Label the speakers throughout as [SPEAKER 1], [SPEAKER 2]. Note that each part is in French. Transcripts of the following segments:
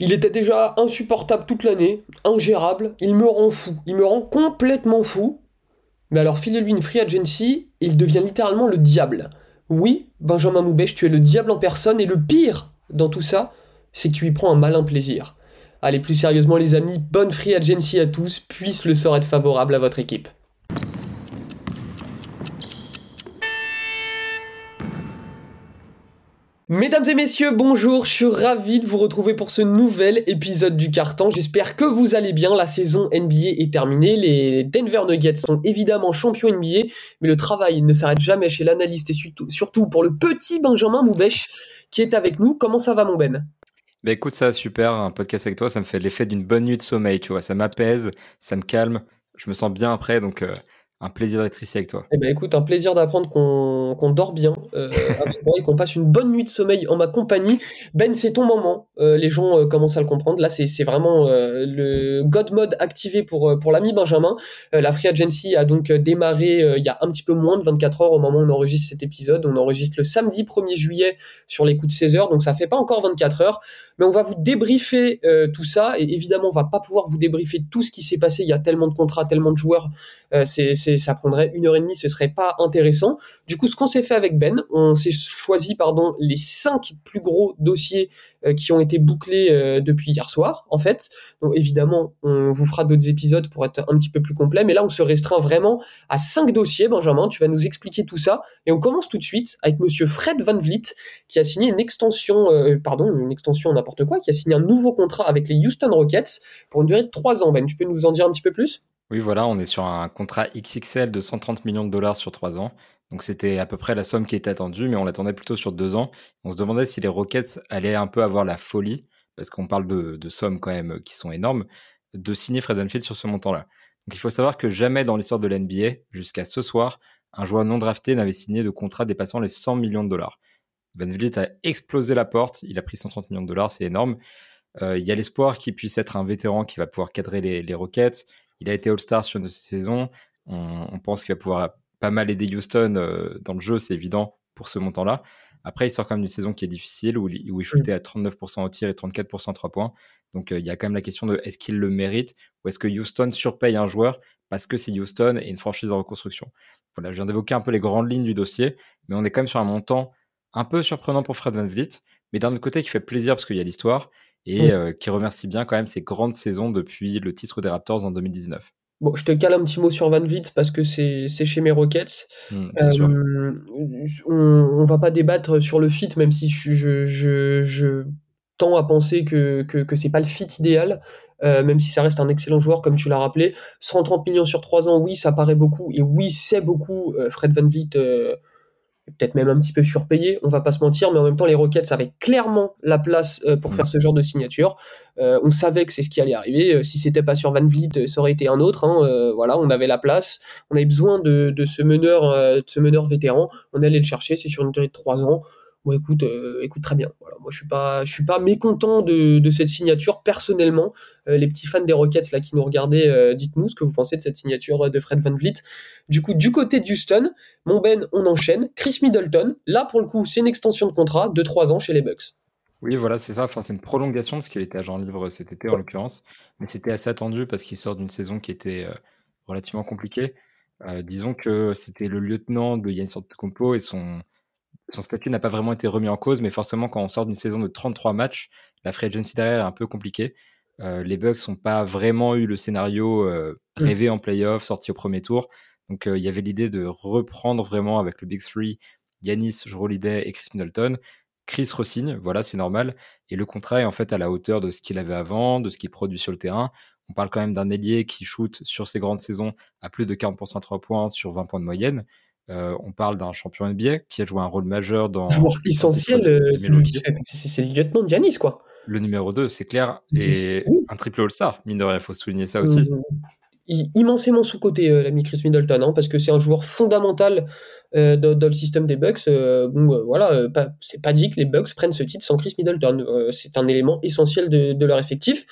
[SPEAKER 1] Il était déjà insupportable toute l'année, ingérable, il me rend fou, il me rend complètement fou. Mais alors filez-lui une free agency, il devient littéralement le diable. Oui, Benjamin Moubèche, tu es le diable en personne, et le pire dans tout ça, c'est que tu y prends un malin plaisir. Allez, plus sérieusement les amis, bonne free agency à tous, puisse le sort être favorable à votre équipe. Mesdames et messieurs, bonjour, je suis ravi de vous retrouver pour ce nouvel épisode du carton. J'espère que vous allez bien. La saison NBA est terminée. Les Denver Nuggets sont évidemment champions NBA, mais le travail ne s'arrête jamais chez l'analyste et surtout pour le petit Benjamin Moubèche qui est avec nous. Comment ça va, mon Ben?
[SPEAKER 2] Bah écoute, ça super, un podcast avec toi, ça me fait l'effet d'une bonne nuit de sommeil, tu vois, ça m'apaise, ça me calme, je me sens bien après, donc euh, un plaisir d'être ici avec toi.
[SPEAKER 1] Eh ben écoute, un plaisir d'apprendre qu'on dort bien euh, et qu'on passe une bonne nuit de sommeil en ma compagnie. Ben, c'est ton moment. Euh, les gens euh, commencent à le comprendre. Là, c'est vraiment le God Mode activé pour, pour l'ami Benjamin. la Free Agency a donc démarré il y a un petit peu moins de 24 heures au moment où on enregistre cet épisode. On enregistre le samedi 1er juillet sur les coups de 16 heures, donc ça fait pas encore 24 heures. Mais on va vous débriefer tout ça et évidemment, on va pas pouvoir vous débriefer tout ce qui s'est passé. Il y a tellement de contrats, tellement de joueurs. c'est ça prendrait une heure et demie, ce serait pas intéressant. Du coup, ce qu'on s'est fait avec Ben, on s'est choisi pardon les cinq plus gros dossiers euh, qui ont été bouclés euh, depuis hier soir, en fait. Donc évidemment, on vous fera d'autres épisodes pour être un petit peu plus complet, mais là, on se restreint vraiment à cinq dossiers. Benjamin, tu vas nous expliquer tout ça, et on commence tout de suite avec Monsieur Fred Van Vliet, qui a signé une extension, euh, pardon, une extension n'importe quoi, qui a signé un nouveau contrat avec les Houston Rockets pour une durée de trois ans. Ben, tu peux nous en dire un petit peu plus?
[SPEAKER 2] Oui, voilà, on est sur un contrat XXL de 130 millions de dollars sur trois ans. Donc c'était à peu près la somme qui était attendue, mais on l'attendait plutôt sur deux ans. On se demandait si les Rockets allaient un peu avoir la folie, parce qu'on parle de, sommes quand même qui sont énormes, de signer Fred VanVleet sur ce montant-là. Donc il faut savoir que jamais dans l'histoire de l'NBA, jusqu'à ce soir, un joueur non drafté n'avait signé de contrat dépassant les 100 millions de dollars. Van Vliet a explosé la porte, il a pris 130 millions de dollars, c'est énorme. Euh, il y a l'espoir qu'il puisse être un vétéran qui va pouvoir cadrer les, les Rockets. Il a été All-Star sur une saison. On, on pense qu'il va pouvoir pas mal aider Houston euh, dans le jeu, c'est évident pour ce montant-là. Après, il sort quand même d'une saison qui est difficile, où, il, où il shootait à 39% au tir et 34% à 3 points. Donc, euh, il y a quand même la question de est-ce qu'il le mérite ou est-ce que Houston surpaye un joueur parce que c'est Houston et une franchise en reconstruction? Voilà, je viens d'évoquer un peu les grandes lignes du dossier, mais on est quand même sur un montant un peu surprenant pour Fred Van Vliet, mais d'un autre côté qui fait plaisir parce qu'il y a l'histoire et euh, qui remercie bien quand même ses grandes saisons depuis le titre des Raptors en 2019.
[SPEAKER 1] Bon, je te cale un petit mot sur Van Vliet parce que c'est chez mes Rockets.
[SPEAKER 2] Mmh, euh,
[SPEAKER 1] on, on va pas débattre sur le fit, même si je, je, je, tends à penser que, que, que c'est pas le fit idéal, euh, même si ça reste un excellent joueur, comme tu l'as rappelé. 130 millions sur 3 ans, oui, ça paraît beaucoup, et oui, c'est beaucoup. Fred Van Vliet, peut-être même un petit peu surpayé, on va pas se mentir, mais en même temps, les Rockets avaient clairement la place euh, pour faire ce genre de signature. Euh, on savait que c'est ce qui allait arriver. Euh, si c'était pas sur Van Vliet, ça aurait été un autre. Hein. voilà, on avait la place, on avait besoin de, de ce meneur, de ce meneur vétéran. On allait le chercher. C'est sur une durée de trois ans. Bon, écoute, euh, écoute très bien. Voilà, moi, je suis pas, je suis pas mécontent de, de cette signature personnellement. Euh, les petits fans des Rockets là qui nous regardaient, euh, dites-nous ce que vous pensez de cette signature de Fred Van Vliet. Du coup, du côté de Houston, mon Ben, on enchaîne. Chris Middleton, là pour le coup, c'est une extension de contrat de 3 ans chez les Bucks.
[SPEAKER 2] Oui, voilà, c'est ça. Enfin, c'est une prolongation parce qu'il était agent libre cet été en l'occurrence, mais c'était assez attendu parce qu'il sort d'une saison qui était relativement compliquée. disons que c'était le lieutenant de Yannis Antetokounmpo et son son statut n'a pas vraiment été remis en cause, mais forcément, quand on sort d'une saison de 33 matchs, la free agency derrière est un peu compliquée. Euh, les Bucks n'ont pas vraiment eu le scénario euh, mm. rêvé en playoff, sorti au premier tour. Donc, euh, il y avait l'idée de reprendre vraiment avec le Big Three, Yanis, Jrolidé et Chris Middleton. Chris ressigne, voilà, c'est normal. Et le contrat est en fait à la hauteur de ce qu'il avait avant, de ce qu'il produit sur le terrain. On parle quand même d'un ailier qui shoot sur ses grandes saisons à plus de 40% à 3 points sur 20 points de moyenne. Euh, on parle d'un champion NBA qui a joué un rôle majeur dans.
[SPEAKER 1] Joueur essentiel, euh, c'est le lieutenant de Yanis, quoi.
[SPEAKER 2] Le numéro 2, c'est clair. Et un triple All-Star, mine de rien, il faut souligner ça aussi. Mmh
[SPEAKER 1] immensément sous-côté, euh, l'ami Chris Middleton, hein, parce que c'est un joueur fondamental euh, dans, le système des Bucks. Euh, voilà, c'est pas dit que les Bucks prennent ce titre sans Chris Middleton. c'est un élément essentiel de, leur effectif.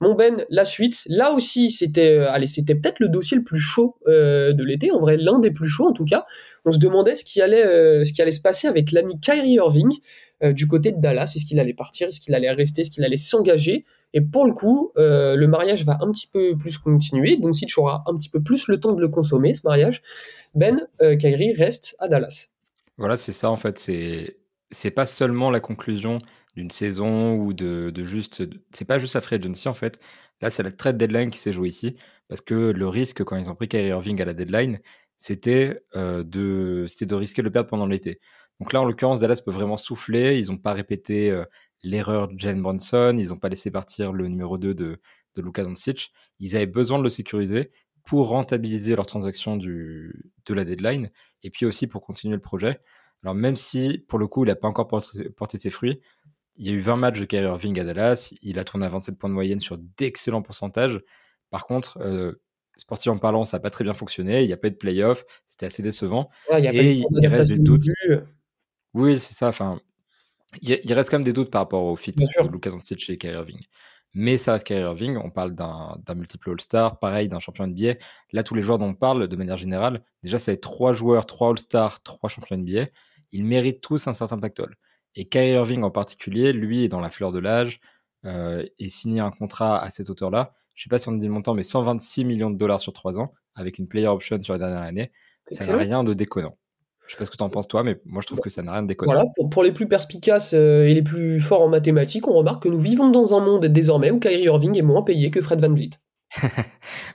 [SPEAKER 1] Mon Ben, la suite, là aussi, c'était, allez, c'était peut-être le dossier le plus chaud de l'été, en vrai, l'un des plus chauds en tout cas. On se demandait ce qui allait, ce qui allait se passer avec l'ami Kyrie Irving. Du côté de Dallas. Est-ce qu'il allait partir Est-ce qu'il allait rester Est-ce qu'il allait s'engager Et pour le coup, le mariage va un petit peu plus continuer. Donc Sitch aura un petit peu plus le temps de le consommer, ce mariage. Ben, Kyrie reste à Dallas.
[SPEAKER 2] Voilà, c'est ça en fait. C'est c'est pas seulement la conclusion d'une saison ou de, de juste. C'est pas juste la free agency en fait. Là, c'est la trade deadline qui s'est jouée ici parce que le risque quand ils ont pris Kyrie Irving à la deadline, c'était euh, de, c'était de risquer de le perdre pendant l'été. Donc là, en l'occurrence, Dallas peut vraiment souffler. Ils n'ont pas répété euh, l'erreur de Jalen Bronson. Ils n'ont pas laissé partir le numéro 2 de, de Luka Doncic. Ils avaient besoin de le sécuriser pour rentabiliser leur transaction du, de la deadline et puis aussi pour continuer le projet. Alors même si pour le coup il n'a pas encore porté, ses fruits, il y a eu 20 matchs de Kyrie Irving à Dallas, il a tourné à 27 points de moyenne sur d'excellents pourcentages. Par contre, euh, sportivement parlant, ça n'a pas très bien fonctionné, il n'y a pas eu de playoff, c'était assez décevant. et il, reste des doutes. Oui, c'est ça. Enfin, il, reste quand même des doutes par rapport au fit de Luka Doncic et Kyrie Irving mais ça reste Kyrie Irving. On parle d'un multiple All-Star, pareil, d'un champion NBA. Là, tous les joueurs dont on parle, de manière générale, déjà, c'est trois joueurs, trois All-Stars, trois champions NBA. Ils méritent tous un certain pactole. Et Kyrie Irving en particulier, lui, est dans la fleur de l'âge euh, et signé un contrat à cette hauteur-là. Je ne sais pas si on dit le montant, mais 126 millions de dollars sur trois ans, avec une player option sur la dernière année. Ça n'a rien de déconnant. Je sais pas ce que tu en penses toi, mais moi je trouve que ça n'a rien de déconnant.
[SPEAKER 1] Voilà, pour, les plus perspicaces euh, et les plus forts en mathématiques, on remarque que nous vivons dans un monde désormais où Kyrie Irving est moins payé que Fred Van Vliet.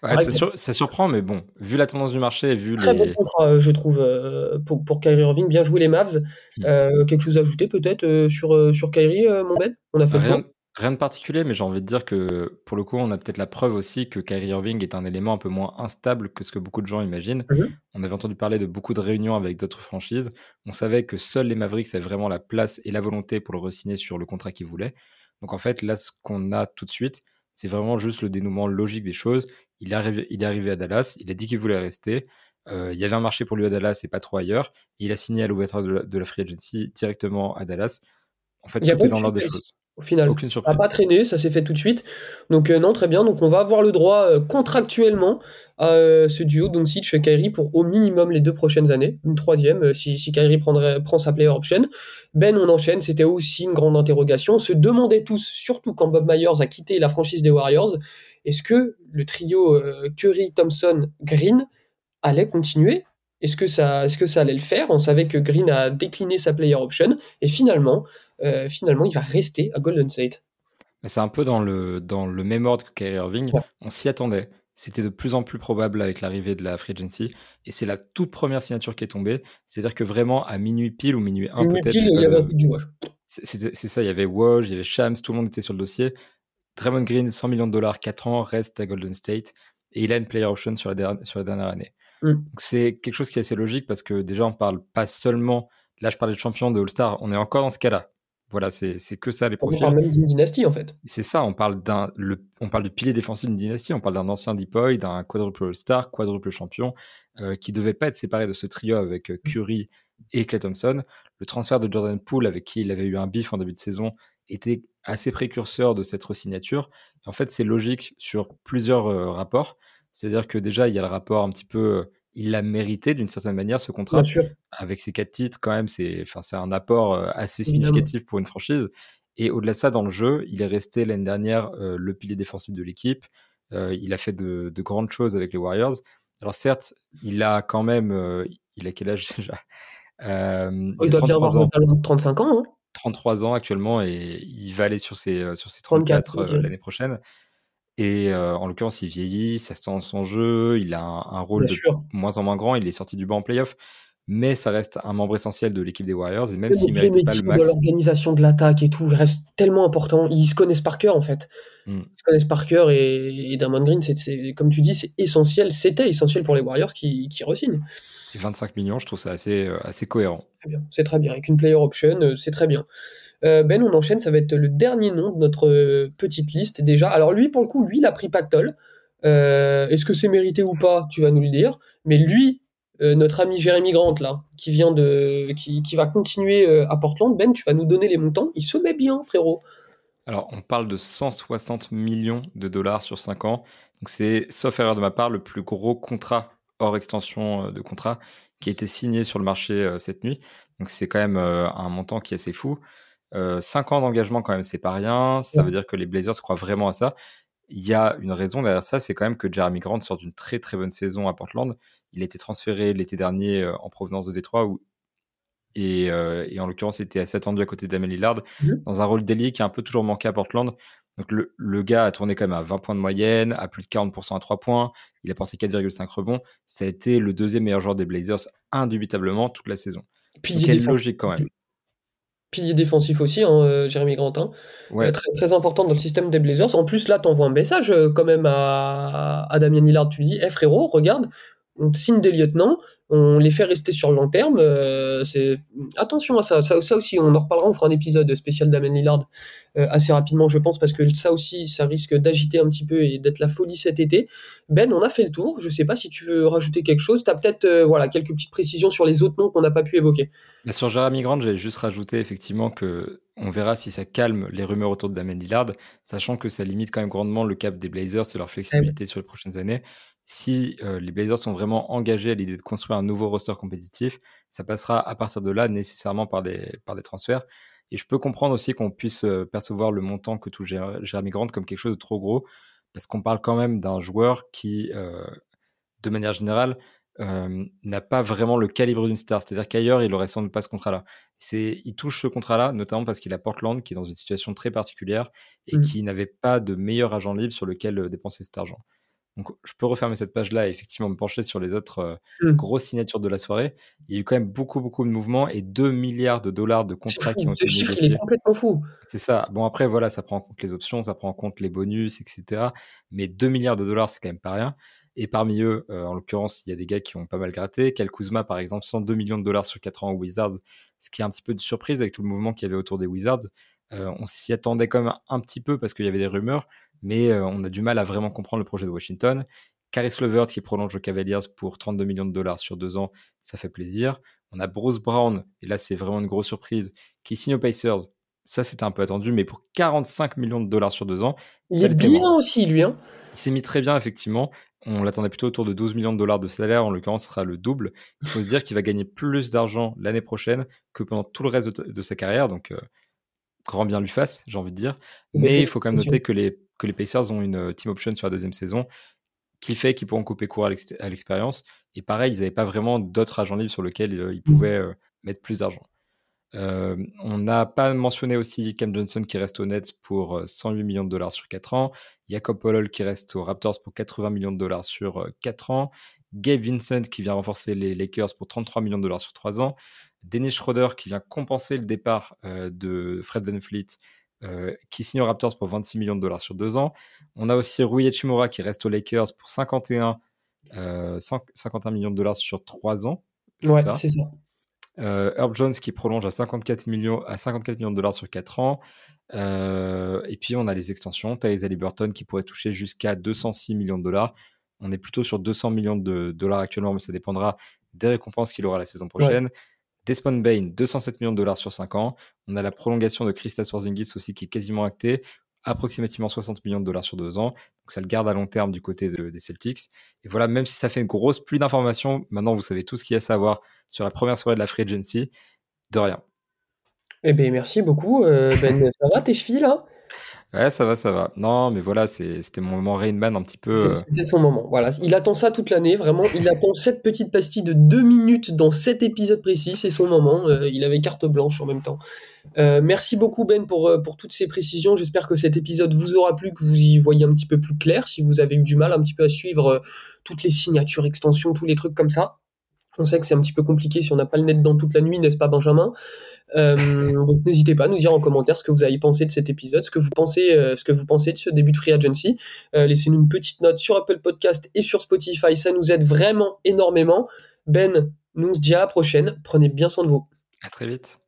[SPEAKER 2] ouais, ça, surprend, mais bon, vu la tendance du marché, vu
[SPEAKER 1] Très bon contrat, euh, je trouve, euh, pour, pour Kyrie Irving. Bien joué les Mavs. Hmm. quelque chose à ajouter peut-être sur, sur Kyrie, mon Ben?
[SPEAKER 2] On a fait rien, Rien de particulier, mais j'ai envie de dire que pour le coup, on a peut-être la preuve aussi que Kyrie Irving est un élément un peu moins instable que ce que beaucoup de gens imaginent. Mhm. On avait entendu parler de beaucoup de réunions avec d'autres franchises. On savait que seuls les Mavericks avaient vraiment la place et la volonté pour le re-signer sur le contrat qu'ils voulaient. Donc en fait, là, ce qu'on a tout de suite, c'est vraiment juste le dénouement logique des choses. Il est arrivé, il est arrivé à Dallas, il a dit qu'il voulait rester. Euh, il y avait un marché pour lui à Dallas et pas trop ailleurs. Il a signé à l'ouverture de, la free agency directement à Dallas. En fait, tout est dans l'ordre des choses.
[SPEAKER 1] Au final, Aucune surprise. ça n'a pas traîné, ça s'est fait tout de suite. Donc euh, non, très bien. Donc on va avoir le droit euh, contractuellement à euh, ce duo Doncic Kyrie pour au minimum les deux prochaines années, une troisième si, si Kyrie prendrait, prend sa player option. Ben, on enchaîne. C'était aussi une grande interrogation. On se demandait tous, surtout quand Bob Myers a quitté la franchise des Warriors, est-ce que le trio Curry, Thompson, Green allait continuer? Est-ce que, ça, est-ce que ça allait le faire? On savait que Green a décliné sa player option et finalement, euh, finalement, il va rester à Golden State.
[SPEAKER 2] C'est un peu dans le, dans le même ordre que Kyrie Irving. On s'y attendait. C'était de plus en plus probable avec l'arrivée de la free agency. Et c'est la toute première signature qui est tombée. C'est-à-dire que vraiment, à minuit pile ou minuit 1 peut-être. il y avait un du C'est ça, il y avait Woj, il y avait Shams, tout le monde était sur le dossier. Draymond Green, 100 millions de dollars, 4 ans, reste à Golden State. Et il a une player option sur la, sur la dernière année. Mm. C'est quelque chose qui est assez logique parce que déjà, on parle pas seulement. Là, je parlais de champion de All-Star. On est encore dans ce cas-là. Voilà, c'est que ça les profils.
[SPEAKER 1] On parle même d'une dynastie en fait.
[SPEAKER 2] C'est ça, on parle d'un, on parle du pilier défensif d'une dynastie, on parle d'un ancien Depoy, d'un quadruple All-Star, quadruple champion, euh, qui devait pas être séparé de ce trio avec euh, Curry et Clay Thompson. Le transfert de Jordan Poole, avec qui il avait eu un bif en début de saison, était assez précurseur de cette resignature. En fait, c'est logique sur plusieurs euh, rapports. C'est-à-dire que déjà, il y a le rapport un petit peu il l'a mérité d'une certaine manière ce contrat. Avec ses quatre titres, quand même, c'est enfin, c'est un apport euh, assez significatif pour une franchise. Et au-delà de ça, dans le jeu, il est resté l'année dernière euh, le pilier défensif de l'équipe. Euh, il a fait de, grandes choses avec les Warriors. Alors certes, il a quand même, il a quel âge déjà?
[SPEAKER 1] Il, doit 33 bien avoir 35 ans.
[SPEAKER 2] 33 hein. ans actuellement et il va aller sur ses, sur ses 34, l'année prochaine. Et euh, en l'occurrence, il vieillit, ça sent son jeu, il a un, rôle de moins en moins grand, il est sorti du banc en playoff, mais ça reste un membre essentiel de l'équipe des Warriors, et même s'il ne mérite pas le max.
[SPEAKER 1] l'organisation de l'attaque et tout, il reste tellement important. Ils se connaissent par cœur, en fait. Hmm. Ils se connaissent par cœur, et, et Damon Green, c'est, comme tu dis, c'est essentiel, c'était essentiel pour les Warriors qui, qui re-signent.
[SPEAKER 2] 25 millions, je trouve ça assez, euh, assez cohérent.
[SPEAKER 1] C'est très bien. Avec une player option, euh, c'est très bien. Euh, ben, on enchaîne, ça va être le dernier nom de notre euh, petite liste déjà. Alors lui, pour le coup, lui, il a pris Pactol. Euh, est-ce que c'est mérité ou pas Tu vas nous le dire. Mais lui, notre ami Jérémy Grant, là, qui vient de, qui, va continuer à Portland, Ben, tu vas nous donner les montants. Il se met bien, frérot.
[SPEAKER 2] Alors, on parle de 160 millions de dollars sur 5 ans. Donc, c'est, sauf erreur de ma part, le plus gros contrat hors extension de contrat qui a été signé sur le marché cette nuit. Donc, c'est quand même un montant qui est assez fou. Euh, 5 ans d'engagement quand même, c'est pas rien. Ça veut dire que les Blazers croient vraiment à ça. Il y a une raison derrière ça, c'est quand même que Jeremy Grant sort d'une très très bonne saison à Portland. Il a été transféré l'été dernier euh, en provenance de Détroit où et, euh, et, en l'occurrence, il était assez attendu à côté d'Amélie Lillard mmh. dans un rôle d'ailier qui a un peu toujours manqué à Portland. Donc le, le, gars a tourné quand même à 20 points de moyenne, à plus de 40% à 3 points. Il a porté 4,5 rebonds. Ça a été le deuxième meilleur joueur des Blazers, indubitablement, toute la saison. Pilier logique quand même.
[SPEAKER 1] Pilier défensif aussi, hein, euh, Jérémy Grantin. Ouais. Euh, très, très, important dans le système des Blazers. En plus, là, tu envoies un message quand même à, à Damien Lillard. Tu lui dis, hé frérot, regarde, on te signe des lieutenants, on les fait rester sur le long terme. Euh, c'est attention à ça, ça, aussi, on en reparlera, on fera un épisode spécial d'Amen Lillard euh, assez rapidement, je pense, parce que ça aussi, ça risque d'agiter un petit peu et d'être la folie cet été. Ben, on a fait le tour. Je sais pas si tu veux rajouter quelque chose. Tu as peut-être euh, voilà quelques petites précisions sur les autres noms qu'on n'a pas pu évoquer.
[SPEAKER 2] sur Jeremy Grant, j'ai juste rajouté effectivement que on verra si ça calme les rumeurs autour de Damien Lillard, sachant que ça limite quand même grandement le cap des Blazers et leur flexibilité sur les prochaines années si euh, les Blazers sont vraiment engagés à l'idée de construire un nouveau roster compétitif, ça passera à partir de là nécessairement par des, par des transferts. Et je peux comprendre aussi qu'on puisse euh, percevoir le montant que touche Jeremy Grant comme quelque chose de trop gros, parce qu'on parle quand même d'un joueur qui, euh, de manière générale, n'a pas vraiment le calibre d'une star. C'est-à-dire qu'ailleurs, il aurait sans doute pas ce contrat-là. Il touche ce contrat-là, notamment parce qu'il a Portland, qui est dans une situation très particulière et mmh. qui n'avait pas de meilleur agent libre sur lequel dépenser cet argent. Donc, je peux refermer cette page-là et effectivement me pencher sur les autres euh, mmh. grosses signatures de la soirée. Il y a eu quand même beaucoup, beaucoup de mouvements et 2 milliards de dollars de contrats qui ont été négociés.
[SPEAKER 1] C'est complètement fou.
[SPEAKER 2] C'est ça. Bon, après, voilà, ça prend en compte les options, ça prend en compte les bonus, etc. Mais 2 milliards de dollars, c'est quand même pas rien. Et parmi eux, euh, en l'occurrence, il y a des gars qui ont pas mal gratté. Kel Kuzma, par exemple, 102 millions de dollars sur 4 ans aux Wizards, ce qui est un petit peu de surprise avec tout le mouvement qu'il y avait autour des Wizards. Euh, on s'y attendait quand même un petit peu parce qu'il y avait des rumeurs, mais euh, on a du mal à vraiment comprendre le projet de Washington. Caris Levert qui prolonge aux Cavaliers pour 32 millions de dollars sur deux ans, ça fait plaisir. On a Bruce Brown, et là c'est vraiment une grosse surprise, qui signe aux Pacers. Ça c'était un peu attendu, mais pour 45 millions de dollars sur deux ans.
[SPEAKER 1] Il est bien aussi lui. Hein
[SPEAKER 2] il s'est mis très bien effectivement. On l'attendait plutôt autour de 12 millions de dollars de salaire, en l'occurrence ce sera le double. Il faut se dire qu'il va gagner plus d'argent l'année prochaine que pendant tout le reste de, sa carrière, donc euh, grand bien lui fasse, j'ai envie de dire. Mais il faut quand même noter que les, que les Pacers ont une euh, team option sur la deuxième saison qui fait qu'ils pourront couper court à l'expérience. Et pareil, ils n'avaient pas vraiment d'autres agents libres sur lesquels ils, ils pouvaient euh, mettre plus d'argent. Euh, on n'a pas mentionné aussi Cam Johnson qui reste au Nets pour 108 millions de dollars sur 4 ans. Jacob Pollol qui reste aux Raptors pour 80 millions de dollars sur 4 ans. Gabe Vincent qui vient renforcer les Lakers pour 33 millions de dollars sur 3 ans. Dennis Schroeder qui vient compenser le départ euh, de Fred Van Fleet euh, qui signe aux Raptors pour 26 millions de dollars sur 2 ans. On a aussi Rui Hachimura qui reste aux Lakers pour 51, 51 millions de dollars sur 3 ans.
[SPEAKER 1] Ouais, c'est ça.
[SPEAKER 2] Euh, Herb Jones qui prolonge à 54 millions, à 54 millions de dollars sur 4 ans. et puis on a les extensions. Thais Burton qui pourrait toucher jusqu'à 206 millions de dollars. On est plutôt sur 200 millions de dollars actuellement, mais ça dépendra des récompenses qu'il aura la saison prochaine. Desmond Bain, 207 millions de dollars sur 5 ans. On a la prolongation de Christa Porzingis aussi qui est quasiment actée, approximativement 60 millions de dollars sur 2 ans. Donc ça le garde à long terme du côté des Celtics. Et voilà, même si ça fait une grosse pluie d'informations, maintenant vous savez tout ce qu'il y a à savoir sur la première soirée de la Free Agency. De rien.
[SPEAKER 1] Eh bien, merci beaucoup. Euh, ben, ça va tes chevilles là?
[SPEAKER 2] Ouais, ça va, ça va. Non, mais voilà, c'était mon moment Rainman un petit peu.
[SPEAKER 1] Euh. C'était son moment. Voilà, il attend ça toute l'année, vraiment. Il attend cette petite pastille de deux minutes dans cet épisode précis. C'est son moment. Euh, il avait carte blanche en même temps. Euh, merci beaucoup Ben pour, pour toutes ces précisions. J'espère que cet épisode vous aura plu, que vous y voyez un petit peu plus clair. Si vous avez eu du mal un petit peu à suivre toutes les signatures, extensions, tous les trucs comme ça. On sait que c'est un petit peu compliqué si on n'a pas le net dans toute la nuit, n'est-ce pas Benjamin? Euh, donc n'hésitez pas à nous dire en commentaire ce que vous avez pensé de cet épisode, ce que vous pensez, euh, de ce début de Free Agency. Euh, laissez-nous une petite note sur Apple Podcast et sur Spotify, ça nous aide vraiment énormément. Ben, nous on se dit à la prochaine. Prenez bien soin de vous.
[SPEAKER 2] À très vite.